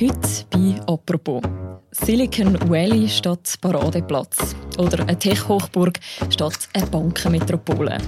Heute bei «Apropos». Silicon Valley statt Paradeplatz. Oder eine Tech-Hochburg statt eine Bankenmetropole.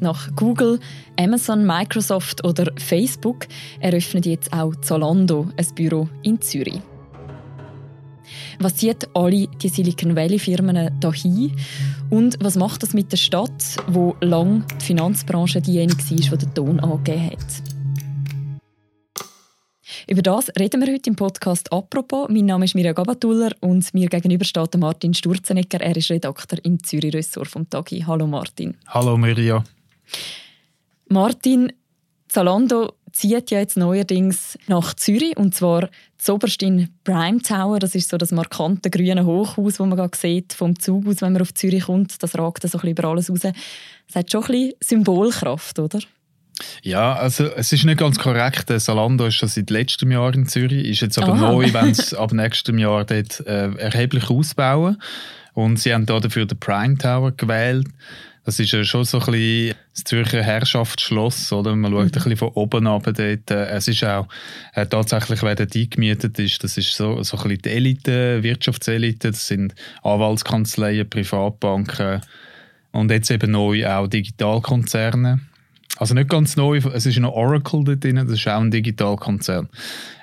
Nach Google, Amazon, Microsoft oder Facebook eröffnet jetzt auch Zalando ein Büro in Zürich. Was zieht alle die Silicon Valley Firmen dahin? Und was macht das mit der Stadt, wo lang die Finanzbranche diejenige war, die den Ton angegeben hat? Über das reden wir heute im Podcast «Apropos». Mein Name ist Mirja Gabatuller und mir gegenüber steht Martin Sturzenegger. Er ist Redakteur im Zürich-Ressort vom Tagi. Hallo Martin. Hallo Mirja. Martin, Zalando zieht ja jetzt neuerdings nach Zürich und zwar zoberst in Prime Tower. Das ist so das markante grüne Hochhaus, das man gerade sieht vom Zug aus, wenn man auf Zürich kommt. Das ragt so ein bisschen über alles raus. Das hat schon ein bisschen Symbolkraft, oder? Ja, also es ist nicht ganz korrekt. Salando ist schon seit letztem Jahr in Zürich, ist jetzt aber Aha. neu, wenn es ab nächstem Jahr dort äh, erheblich ausbauen. Und sie haben da dafür den Prime Tower gewählt. Das ist ja schon so ein bisschen das Zürcher Herrschaftsschloss, oder? Man schaut mhm. ein bisschen von oben ab dort. Es ist auch äh, tatsächlich, wer dort eingemietet ist, das ist so, so ein bisschen die Elite, Wirtschaftselite. Das sind Anwaltskanzleien, Privatbanken und jetzt eben neu auch Digitalkonzerne. Also nicht ganz neu, es ist noch Oracle dort drin, das ist auch ein Digitalkonzern.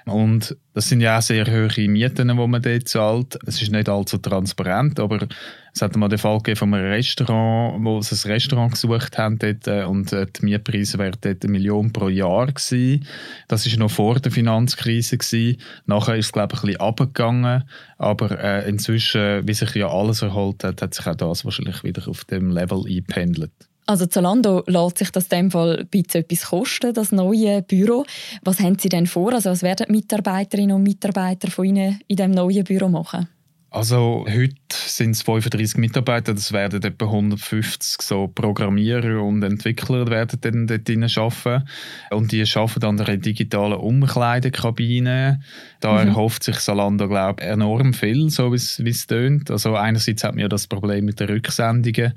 Und das sind ja auch sehr hohe Mieten, die man dort zahlt. Es ist nicht allzu transparent, aber es hat mal den Fall gegeben von einem Restaurant, wo sie ein Restaurant gesucht haben dort, äh, und äh, die Mietpreise wären dort eine Million pro Jahr gewesen. Das war noch vor der Finanzkrise. Gewesen. Nachher ist es, glaube ich, ein bisschen runtergegangen, aber äh, inzwischen, wie sich ja alles erholt hat, hat sich auch das wahrscheinlich wieder auf dem Level eingependelt. Also Zalando lässt sich das in dem Fall ein bisschen etwas kosten, das neue Büro. Was haben Sie denn vor? Also was werden Mitarbeiterinnen und Mitarbeiter von Ihnen in diesem neuen Büro machen? Also heute sind es 35 Mitarbeiter, das werden etwa 150 so Programmierer und Entwickler werden dann dort arbeiten. Und die arbeiten an einer digitalen Umkleidekabine. Da mhm. erhofft sich Salando, glaube ich, enorm viel, so wie es tönt. Also einerseits hat man ja das Problem mit den Rücksendungen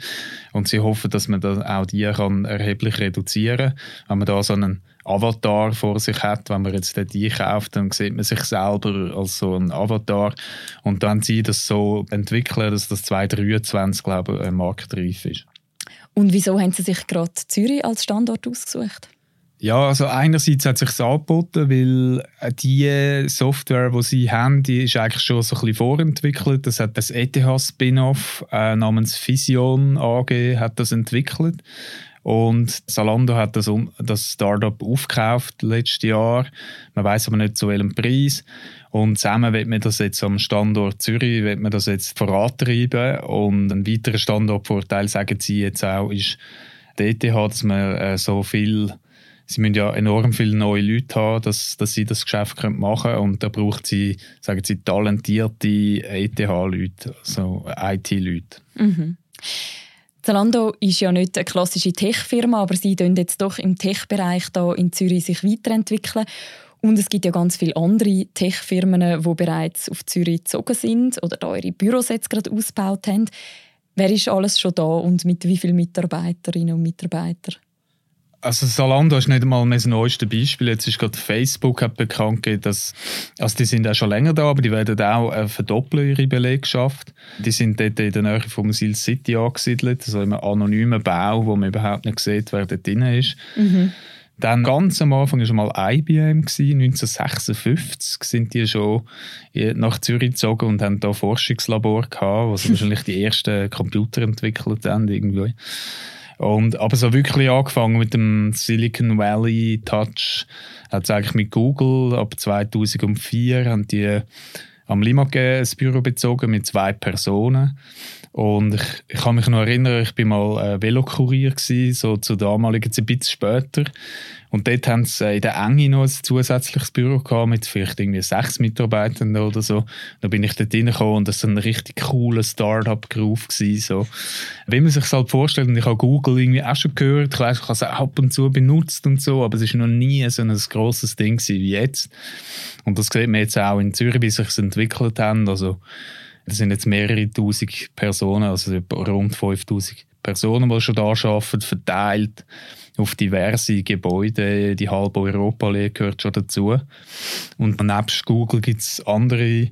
und sie hoffen, dass man dann auch die kann erheblich reduzieren kann. Wenn man da so einen Avatar vor sich hat. Wenn man jetzt dort einkauft, dann sieht man sich selber als so ein Avatar. Und dann sie das so entwickeln, dass das 2023, glaube ich, marktreif ist. Und wieso haben Sie sich gerade Zürich als Standort ausgesucht? Ja, also einerseits hat sich angeboten, weil die Software, die sie haben, die ist eigentlich schon so ein bisschen vorentwickelt. Das hat das ETH-Spin-off äh, namens Vision AG hat das entwickelt. Und Salando hat das, das Startup aufgekauft letztes Jahr. Man weiß aber nicht zu welchem Preis. Und zusammen wird man das jetzt am Standort Zürich wird man das jetzt vorantreiben. Und ein weiterer Standortvorteil, sagen sie jetzt auch, ist die ETH, dass man äh, so viel sie müssen ja enorm viele neue Leute haben, dass, dass sie das Geschäft machen können. Und da braucht sie, sagen sie, talentierte ETH-Leute, also IT-Leute. Mhm. Zalando ist ja nicht eine klassische Tech-Firma, aber sie entwickeln jetzt doch im Tech-Bereich in Zürich sich weiterentwickeln. Und es gibt ja ganz viele andere Tech-Firmen, die bereits auf Zürich gezogen sind oder da ihre Büros jetzt gerade ausgebaut haben. Wer ist alles schon da und mit wie vielen Mitarbeiterinnen und Mitarbeitern? Also Salando ist nicht einmal mehr das neueste Beispiel. Jetzt ist gerade Facebook hat bekannt gegeben, dass also die sind auch schon länger da, aber die werden auch äh, verdoppeln ihre Belegschaft. Die sind dort in der Nähe vom Sil City angesiedelt, also in einem anonymen Bau, wo man überhaupt nicht sieht, wer dort drin ist. Mhm. Dann ganz am Anfang war schon mal IBM, 1956 sind die schon nach Zürich gezogen und haben da Forschungslabor gehabt, wo sie wahrscheinlich die ersten Computer entwickelt haben irgendwie. Und, aber so wirklich angefangen mit dem Silicon Valley Touch hat es eigentlich mit Google. Ab 2004 haben die am Limage ein Büro bezogen mit zwei Personen. Und ich, ich kann mich noch erinnern, ich war mal äh, Velokurier gewesen, so zur damaligen Zeit, ein bisschen später. Und dort haben sie äh, in der Enge noch ein zusätzliches Büro gehabt mit vielleicht irgendwie sechs Mitarbeitern oder so. Da bin ich dort reingekommen und das war ein richtig cooler Start-up-Groove so. Wie man sich das halt vorstellt, und ich habe Google irgendwie auch schon gehört, ich weiss, ich habe es ab und zu benutzt und so, aber es war noch nie so ein grosses Ding wie jetzt. Und das sieht man jetzt auch in Zürich, wie sich es entwickelt hat. Also, das sind jetzt mehrere tausend Personen, also rund 5000 Personen, die schon da arbeiten, verteilt auf diverse Gebäude. Die halbe Europaallee gehört schon dazu. Und nebst Google gibt es andere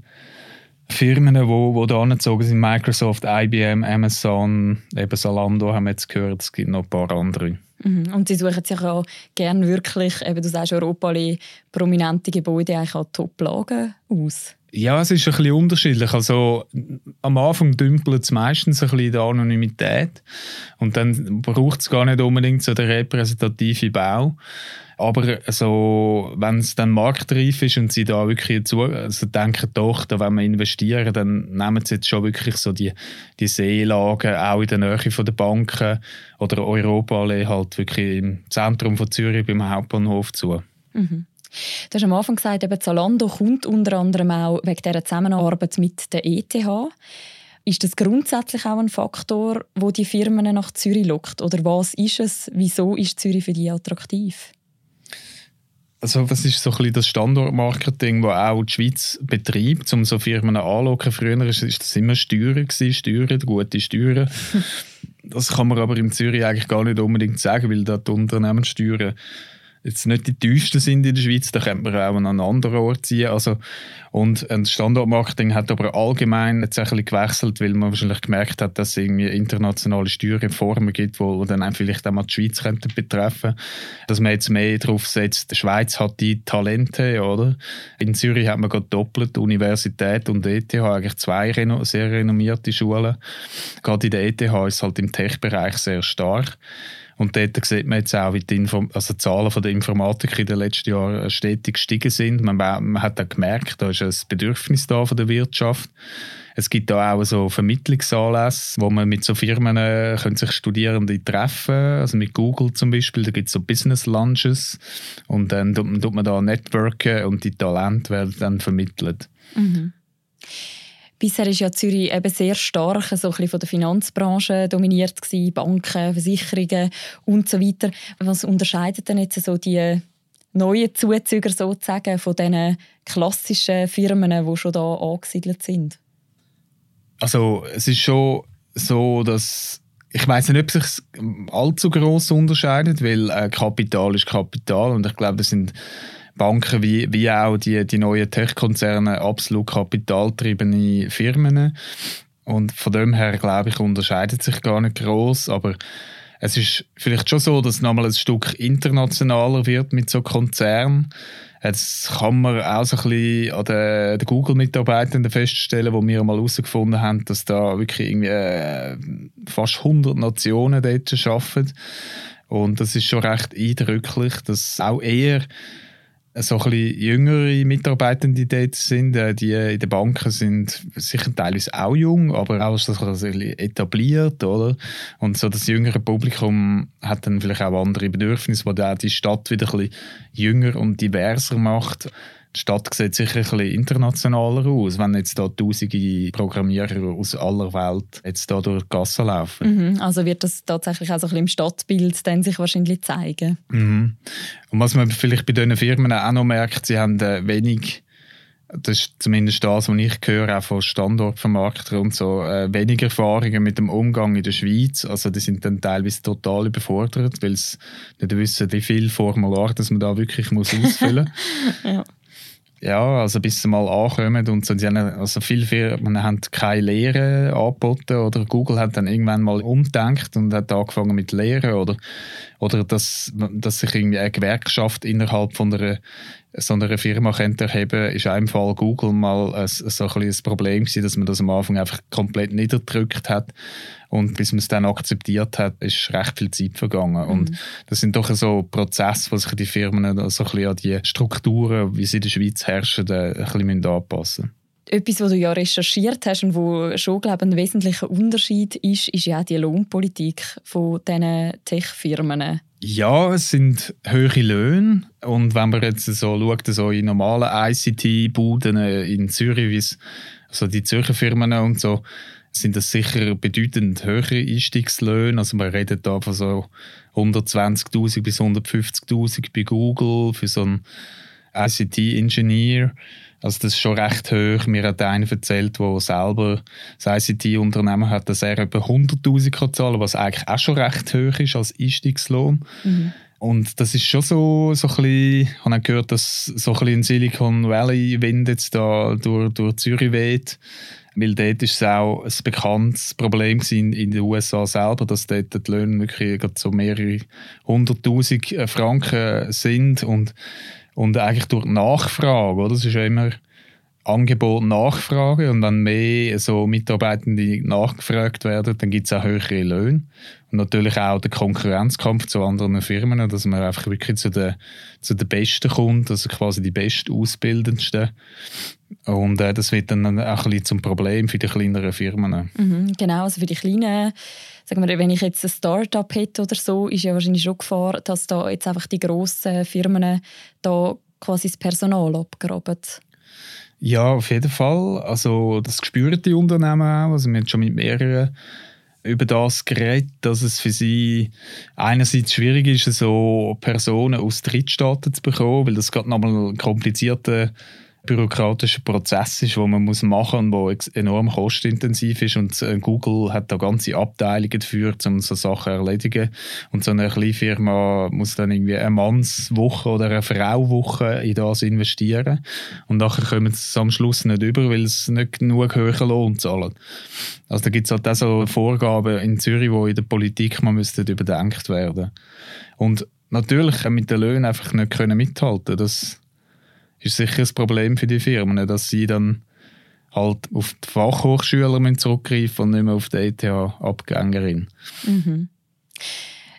Firmen, die wo, da angezogen sind. Microsoft, IBM, Amazon, eben Salando haben wir jetzt gehört. Es gibt noch ein paar andere. Mhm. Und sie suchen sich auch gerne wirklich, eben du sagst Europaallee, prominente Gebäude eigentlich an Top-Lagen aus. Ja, es ist ein bisschen unterschiedlich. Also, am Anfang dümpelt es meistens ein bisschen der Anonymität und dann braucht es gar nicht unbedingt so den repräsentativen Bau. Aber also, wenn es dann marktreif ist und sie da wirklich zu, also denken, doch, da wenn wir investieren, dann nehmen sie jetzt schon wirklich so die, die Seelagen auch in der Nähe von der Banken oder Europa halt wirklich im Zentrum von Zürich beim Hauptbahnhof zu. Mhm. Du hast am Anfang gesagt, eben Zalando kommt unter anderem auch wegen dieser Zusammenarbeit mit der ETH. Ist das grundsätzlich auch ein Faktor, wo die Firmen nach Zürich lockt? Oder was ist es? Wieso ist Zürich für die attraktiv? Also was ist so ein bisschen das Standortmarketing, das auch die Schweiz betreibt, um so Firmen anzulocken? Früher war das immer Steuern, Steuern, gute Steuern. das kann man aber in Zürich eigentlich gar nicht unbedingt sagen, weil da die Unternehmenssteuern jetzt nicht die teuersten sind in der Schweiz, da könnte man auch an einen anderen Ort ziehen. Also, und das Standortmarketing hat aber allgemein jetzt ein bisschen gewechselt, weil man wahrscheinlich gemerkt hat, dass es irgendwie internationale Steuerreformen gibt, wo dann vielleicht auch mal die Schweiz könnten betreffen Dass man jetzt mehr darauf setzt, die Schweiz hat die Talente, oder? In Zürich hat man gerade doppelt Universität und ETH, eigentlich zwei reno sehr renommierte Schulen. Gerade in der ETH ist es halt im Tech-Bereich sehr stark. Und dort sieht man jetzt auch, wie die, Inform also die Zahlen der Informatik in den letzten Jahren stetig gestiegen sind. Man, man hat auch gemerkt, da ist ein Bedürfnis da von der Wirtschaft. Es gibt da auch so Vermittlungsanlässe, wo man mit so Firmen äh, können sich Studierende treffen Also mit Google zum Beispiel, da gibt es so Business Lunches und dann tut, tut man da networken und die Talente werden dann vermittelt. Mhm. Bisher ist ja Zürich eben sehr stark so ein von der Finanzbranche dominiert gewesen, Banken, Versicherungen und so weiter. Was unterscheidet denn jetzt so die neuen Zuzüger sozusagen von diesen klassischen Firmen, die schon da angesiedelt sind? Also es ist schon so, dass ich weiß nicht, ob sich allzu groß unterscheidet, weil äh, Kapital ist Kapital und ich glaube, das sind Banken wie, wie auch die, die neuen Tech-Konzerne absolut kapitaltriebene Firmen. Und von dem her, glaube ich, unterscheidet sich gar nicht groß. Aber es ist vielleicht schon so, dass es nochmal ein Stück internationaler wird mit so Konzernen. Jetzt kann man auch so ein bisschen an den, den Google-Mitarbeitenden feststellen, wo wir mal herausgefunden haben, dass da wirklich irgendwie äh, fast 100 Nationen dort arbeiten. Und das ist schon recht eindrücklich, dass auch eher so ein bisschen jüngere Mitarbeitende dort sind. Äh, die in den Banken sind sicher teilweise auch jung, aber auch so ein etabliert, oder? Und so das jüngere Publikum hat dann vielleicht auch andere Bedürfnisse, wo auch die Stadt wieder ein bisschen jünger und diverser macht. Die Stadt sieht sicher ein bisschen internationaler aus, wenn jetzt da tausende Programmierer aus aller Welt jetzt da durch die Gasse laufen. Mhm, also wird das tatsächlich auch so ein bisschen im Stadtbild dann sich wahrscheinlich zeigen. Mhm. Und was man vielleicht bei diesen Firmen auch noch merkt, sie haben äh, wenig das ist zumindest das, was ich höre, auch von Standortvermarktern und so, äh, wenig Erfahrungen mit dem Umgang in der Schweiz. Also die sind dann teilweise total überfordert, weil sie nicht wissen, wie viel Formular das man da wirklich muss ausfüllen muss. ja ja, also bis sie mal ankommen und so, sie haben, also viele Firmen haben keine Lehre angeboten oder Google hat dann irgendwann mal umdenkt und hat angefangen mit Lehren oder, oder dass, dass sich irgendwie eine Gewerkschaft innerhalb von einer so einer Firma könnte erheben, ist in Fall Google mal ein, so ein, ein Problem gewesen, dass man das am Anfang einfach komplett niederdrückt hat und bis man es dann akzeptiert hat, ist recht viel Zeit vergangen. Mhm. Und das sind doch so Prozesse, wo sich die Firmen so ein bisschen an die Strukturen, wie sie in der Schweiz herrschen, ein bisschen anpassen müssen etwas, was du ja recherchiert hast und wo schon glaube ich, ein wesentlicher Unterschied ist, ist ja auch die Lohnpolitik von diesen Tech-Firmen. Ja, es sind höhere Löhne und wenn man jetzt so schaut, so in normalen ICT-Buden in Zürich, wie also die Zürcher Firmen und so, sind das sicher bedeutend höhere Einstiegslöhne. Also man redet da von so 120.000 bis 150.000 bei Google für so einen ICT-Ingenieur. Also das ist schon recht hoch. Mir hat einer erzählt, der selber das ICT-Unternehmen hat, dass er etwa 100'000 kann zahlen was eigentlich auch schon recht hoch ist als Einstiegslohn. Mhm. Und das ist schon so, so ein bisschen, ich habe gehört, dass so ein bisschen Silicon Valley Wind jetzt da durch, durch Zürich weht. Weil dort ist es auch ein bekanntes Problem in, in den USA selber, dass dort die Löhne wirklich so mehrere hunderttausend äh, Franken sind und, und eigentlich durch Nachfrage, oder? Das ist ja immer Angebot Nachfrage und wenn mehr so Mitarbeitende nachgefragt werden, dann gibt es auch höhere Löhne und natürlich auch den Konkurrenzkampf zu anderen Firmen, dass man einfach wirklich zu den, zu den Besten kommt, also quasi die Bestausbildendsten und äh, das wird dann auch ein bisschen zum Problem für die kleineren Firmen. Mhm, genau, also für die kleinen sagen wir, wenn ich jetzt ein Start-up hätte oder so, ist ja wahrscheinlich schon Gefahr, dass da jetzt einfach die grossen Firmen da quasi das Personal abgraben. Ja, auf jeden Fall. Also das spüren die Unternehmen auch. Also wir haben schon mit mehreren über das geredet, dass es für sie einerseits schwierig ist, so Personen aus Drittstaaten zu bekommen, weil das gerade nochmal ein komplizierter bürokratischer Prozess ist, den man muss machen muss der enorm kostenintensiv ist. Und äh, Google hat da ganze Abteilungen dafür, um so Sachen zu erledigen. Und so eine kleine Firma muss dann irgendwie eine Mannswoche oder eine Frauwoche in das investieren. Und nachher kommen sie am Schluss nicht über, weil es nicht genug höheren Lohn zahlen. Also da gibt es halt auch so Vorgaben in Zürich, die in der Politik mal müssten überdenkt werden. Und natürlich mit den Löhnen einfach nicht können mithalten. Das ist sicher ein Problem für die Firmen, dass sie dann halt auf die Fachhochschüler zurückgreifen und nicht mehr auf die ETH-Abgängerin. Mhm.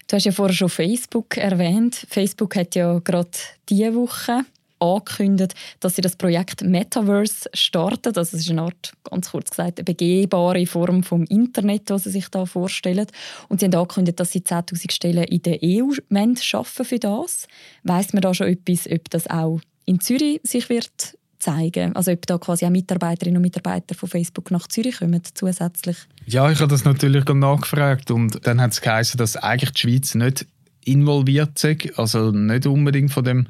Du hast ja vorher schon Facebook erwähnt. Facebook hat ja gerade diese Woche angekündigt, dass sie das Projekt Metaverse starten. Das ist eine Art, ganz kurz gesagt, eine begehbare Form vom Internet, was sie sich da vorstellen. Und sie haben angekündigt, dass sie 10'000 Stellen in der EU schaffen für das. Weiss man da schon etwas, ob das auch in Zürich sich wird zeigen? Also ob da quasi auch Mitarbeiterinnen und Mitarbeiter von Facebook nach Zürich kommen zusätzlich? Ja, ich habe das natürlich nachgefragt und dann hat es geheißen, dass eigentlich die Schweiz nicht involviert ist, also nicht unbedingt von dem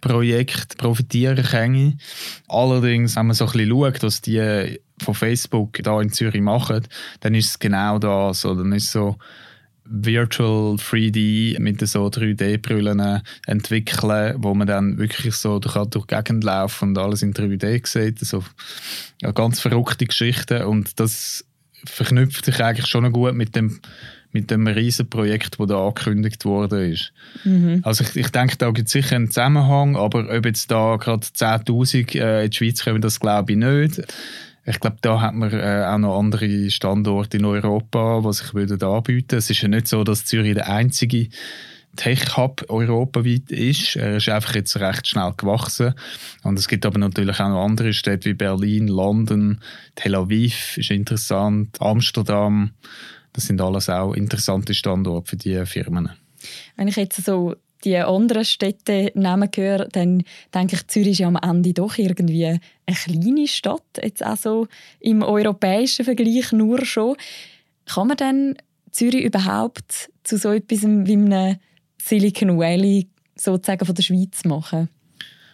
Projekt profitieren kann. Allerdings, wenn man so ein bisschen schaut, was die von Facebook da in Zürich machen, dann ist es genau das. Dann ist so, Virtual 3D mit so 3D-Brillen entwickeln, wo man dann wirklich so durch, durch die Gegend laufen und alles in 3D sieht. Also, ja, ganz verrückte Geschichten und das verknüpft sich eigentlich schon gut mit dem mit dem riesen Projekt, das da angekündigt worden ist. Mhm. Also ich, ich denke, da gibt es sicher einen Zusammenhang, aber ob jetzt da gerade 10'000 äh, in die Schweiz kommen, das glaube ich nicht. Ich glaube, da hat man äh, auch noch andere Standorte in Europa, die sich würden anbieten Es ist ja nicht so, dass Zürich der einzige Tech-Hub europaweit ist. Er ist einfach jetzt recht schnell gewachsen. Und es gibt aber natürlich auch noch andere Städte wie Berlin, London, Tel Aviv ist interessant, Amsterdam. Das sind alles auch interessante Standorte für diese Firmen. Wenn ich jetzt so die anderen Städte nehmen höre, dann denke ich, Zürich ist ja am Ende doch irgendwie eine kleine Stadt, jetzt auch im europäischen Vergleich nur schon. Kann man denn Zürich überhaupt zu so etwas wie einem Silicon Valley sozusagen von der Schweiz machen?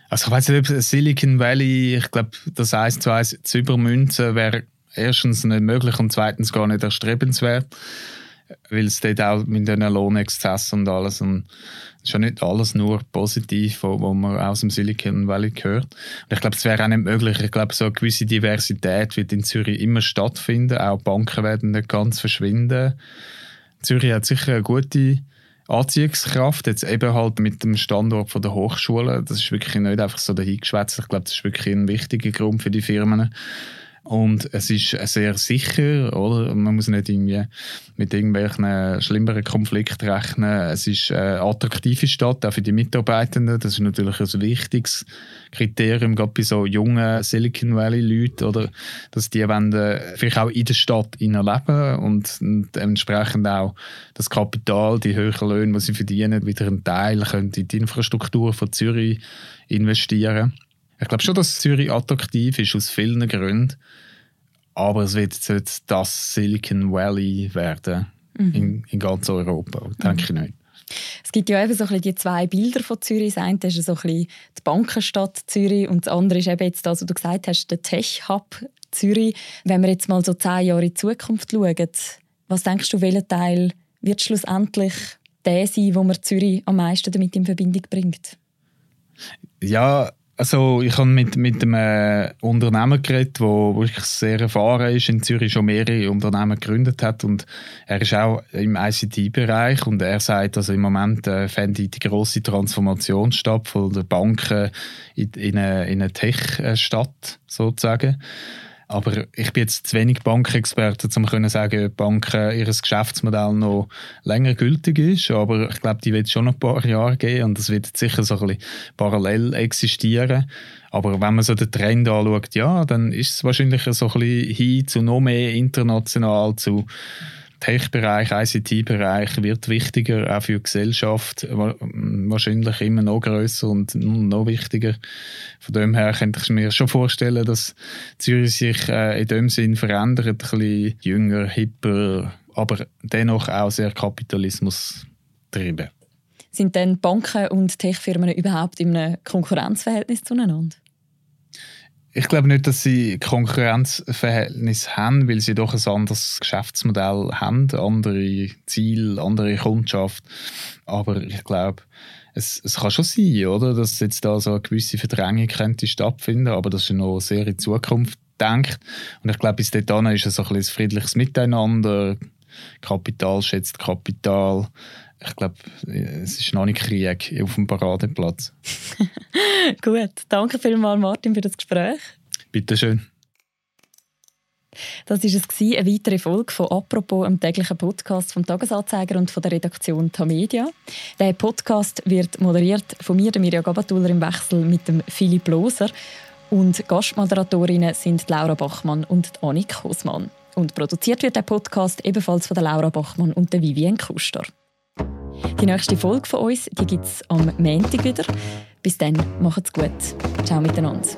Also ich weiß nicht, ob Silicon Valley, ich glaube, das eins zu eins zu übermünzen wäre erstens nicht möglich und zweitens gar nicht erstrebenswert, weil es dort auch mit diesen Lohnexzessen und alles und ist ja nicht alles nur positiv, was man aus dem Silicon Valley hört. Und ich glaube, es wäre auch nicht möglich. Ich glaube, so eine gewisse Diversität wird in Zürich immer stattfinden. Auch Banken werden nicht ganz verschwinden. Zürich hat sicher eine gute Anziehungskraft, jetzt eben halt mit dem Standort von der Hochschule. Das ist wirklich nicht einfach so dahingeschwätzt. Ich glaube, das ist wirklich ein wichtiger Grund für die Firmen. Und es ist sehr sicher, oder? Man muss nicht irgendwie mit irgendwelchen schlimmeren Konflikten rechnen. Es ist eine attraktive Stadt, auch für die Mitarbeitenden. Das ist natürlich ein wichtiges Kriterium, gerade bei so jungen Silicon Valley-Leuten, oder? Dass die wollen, äh, vielleicht auch in der Stadt leben und, entsprechend auch das Kapital, die höheren Löhne, die sie verdienen, wieder einen Teil können in die Infrastruktur von Zürich investieren ich glaube schon, dass Zürich attraktiv ist, aus vielen Gründen. Aber es wird jetzt das Silicon Valley werden mhm. in, in ganz Europa, denke mhm. ich nicht. Es gibt ja eben so ein die zwei Bilder von Zürich. Das eine ist so ein die Bankenstadt Zürich und das andere ist eben jetzt das, was du gesagt hast, der Tech-Hub Zürich. Wenn wir jetzt mal so zehn Jahre in die Zukunft schauen, was denkst du, welcher Teil wird schlussendlich der sein, wo man Zürich am meisten damit in Verbindung bringt? Ja, also ich habe mit, mit einem Unternehmer geredet, der wirklich sehr erfahren ist, in Zürich schon mehrere Unternehmen gegründet hat und er ist auch im ICT-Bereich und er sagt, also im Moment äh, fände die große Transformation statt von der Banken in, in eine, in eine Tech-Stadt sozusagen. Aber ich bin jetzt zu wenig Bankexperte, um zu sagen, ob Banken ihr Geschäftsmodell noch länger gültig ist. Aber ich glaube, die wird schon noch ein paar Jahre gehen und das wird sicher so ein bisschen parallel existieren. Aber wenn man so den Trend anschaut, ja, dann ist es wahrscheinlich so ein bisschen hin zu noch mehr international, zu Tech-Bereich, ICT-Bereich wird wichtiger, auch für die Gesellschaft wahrscheinlich immer noch größer und noch wichtiger. Von dem her könnte ich mir schon vorstellen, dass Zürich sich äh, in dem Sinn verändert, ein bisschen jünger, hipper, aber dennoch auch sehr Kapitalismus getrieben. Sind denn Banken und Tech-Firmen überhaupt in einem Konkurrenzverhältnis zueinander? Ich glaube nicht, dass sie Konkurrenzverhältnis haben, weil sie doch ein anderes Geschäftsmodell haben, andere Ziele, andere Kundschaft. Aber ich glaube, es, es kann schon sein, oder, dass jetzt da so eine gewisse Verdrängung könnte stattfinden, aber das ist noch sehr in Zukunft denkt. Und ich glaube, bis dahin ist es ein, ein friedliches Miteinander. Kapital schätzt Kapital ich glaube, es ist noch nicht Krieg auf dem Paradeplatz. Gut, danke vielmals Martin für das Gespräch. Bitte schön. Das war es, eine weitere Folge von «Apropos», einem täglichen Podcast vom «Tagesanzeiger» und von der Redaktion Tamedia. Der Podcast wird moderiert von mir, der Mirja Gabatuller, im Wechsel mit dem Philipp Loser. Und Gastmoderatorinnen sind Laura Bachmann und Annik Hosmann. Und produziert wird der Podcast ebenfalls von der Laura Bachmann und der Vivien Kuster. Die nächste Folge von uns gibt es am Montag wieder. Bis dann, macht's gut. Ciao miteinander.